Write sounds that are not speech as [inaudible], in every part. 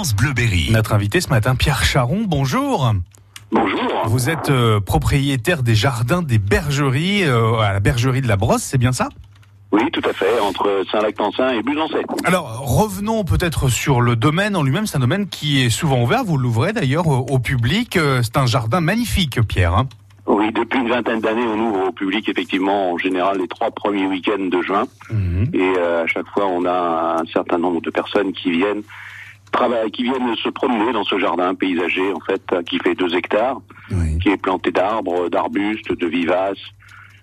France Bleuberry. Notre invité ce matin, Pierre Charon, bonjour. Bonjour. Vous êtes euh, propriétaire des jardins des bergeries euh, à la bergerie de la Brosse, c'est bien ça? Oui, tout à fait, entre Saint-Lactantin et Busancet. Alors revenons peut-être sur le domaine en lui-même. C'est un domaine qui est souvent ouvert. Vous l'ouvrez d'ailleurs au, public. Euh, C'est un jardin magnifique, Pierre. hein. Oui, depuis une vingtaine d'années, on ouvre au public effectivement en général les trois premiers week-ends de juin. Mhm. Et euh, à chaque fois, on a un certain nombre de personnes qui viennent qui viennent se promener dans ce jardin paysager en fait, qui fait deux hectares, Oui. qui est planté d'arbres, d'arbustes, de vivaces.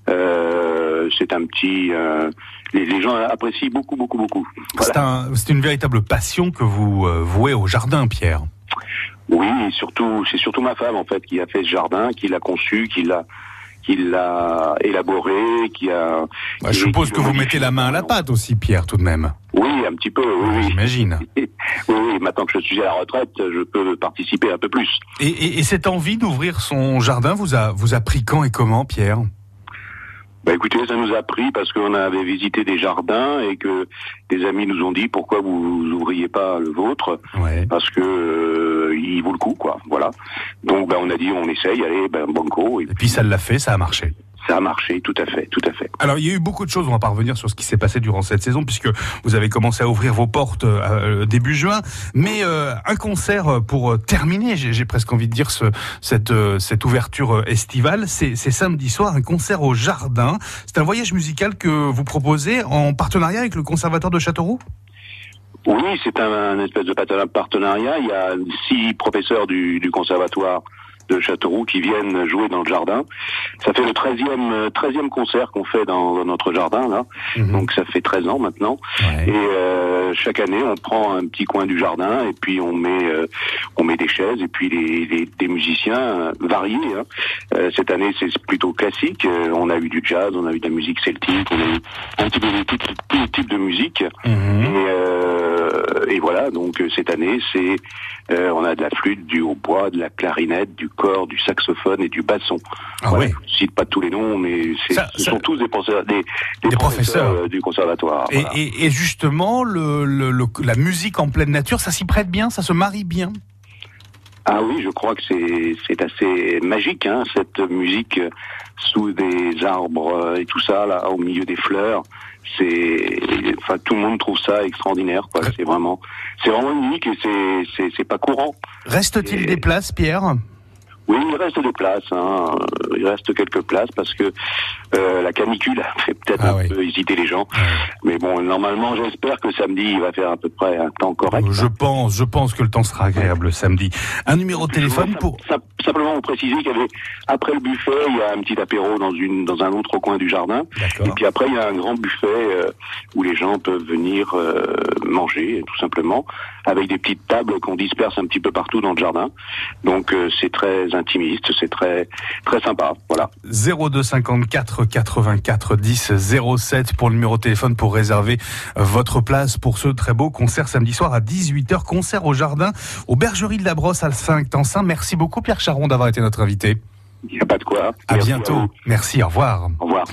Euh, c'est un petit. euh, les, les gens apprécient beaucoup, beaucoup, beaucoup. Voilà. C'est un- c'est une véritable passion que vous euh, vouez au jardin, Pierre. Oui, surtout, c'est surtout ma femme en fait qui a fait ce jardin, qui l'a conçu, qui l'a, qui l'a élaboré, qui a. Bah, je suppose que vous mettez la main à la pâte aussi, Pierre, tout de même. Oui, un petit peu. Oui. J'imagine. [laughs] oui, oui. Maintenant que je suis à la retraite, je peux participer un peu plus. Et, et- et cette envie d'ouvrir son jardin vous a, vous a pris quand et comment, Pierre? Bah écoutez, ça nous a pris parce qu'on avait visité des jardins et que des amis nous ont dit pourquoi vous ouvriez pas le vôtre? Ouais. parce que euh, il vaut le coup quoi. Voilà. Donc bah, on a dit on essaye, allez, ben banco et Et puis ça l'a fait, ça a marché. ça a marché, tout à fait, tout à fait. Alors il y a eu beaucoup de choses, on va pas revenir sur ce qui s'est passé durant cette saison, puisque vous avez commencé à ouvrir vos portes euh, début juin, mais euh, un concert euh, pour euh, terminer, j'ai presque envie de dire ce, cette, euh, cette ouverture euh, estivale, c'est c'est samedi soir, un concert au jardin. C'est un voyage musical que vous proposez en partenariat avec le Conservatoire de Châteauroux? Oui, c'est un, un espèce de parten- partenariat. Il y a six professeurs du, du conservatoire de Châteauroux qui viennent jouer dans le jardin. Ça fait le 13e, euh, 13e concert qu'on fait dans, dans notre jardin, là. Mhm. Donc ça fait 13 ans maintenant. Ouais. Et euh, chaque année, on prend un petit coin du jardin et puis on met euh, on met des chaises et puis les, les- des musiciens euh, variés. hein. Euh, cette année, c'est plutôt classique. Euh, on a eu du jazz, on a eu de la musique celtique, on a eu un petit peu de tout, tout type de musique. Mhm. Et, euh, et voilà, donc euh, cette année, c'est euh, on a de la flûte, du hautbois, de la clarinette, du corps, du saxophone et du basson. Ah Voilà, ouais. Je cite pas tous les noms, mais Ça- ce ça- sont tous des, professeurs- des, des Des professeurs. professeurs euh, du conservatoire. Et, voilà. et- et justement, le, le- le- la musique en pleine nature, ça s'y prête bien, ça se marie bien. Ah oui, je crois que c'est c'est assez magique, hein, cette musique sous des arbres et tout ça là, au milieu des fleurs. C'est, enfin, tout le monde trouve ça extraordinaire. quoi. C'est vraiment, c'est vraiment unique et c'est c'est c'est pas courant. Reste-t-il Et- des places, Pierre? Oui, il reste des places. Hein. Il reste quelques places parce que euh, la canicule a fait peut-être Ah un oui. peu hésiter les gens. Mais bon, normalement, j'espère que samedi, il va faire à peu près un temps correct. Je pense, je pense que le temps sera agréable samedi. Un numéro de téléphone pour. sim- Simplement vous préciser qu'il y avait, après le buffet, il y a un petit apéro dans une dans un autre coin du jardin. Et puis après, il y a un grand buffet euh, où les gens peuvent venir euh, manger, tout simplement, avec des petites tables qu'on disperse un petit peu partout dans le jardin. Donc euh, c'est très intimiste, c'est très très sympa. Voilà. 02 54 84 10 07 pour le numéro de téléphone pour réserver votre place pour ce très beau concert samedi soir à 18h. Concert au jardin, aux Bergeries de la Brosse à Saint-Tansin. Merci beaucoup Pierre Charon d'avoir été notre invité. Il n'y a pas de quoi. À Merci bientôt. Merci, au revoir. Au revoir.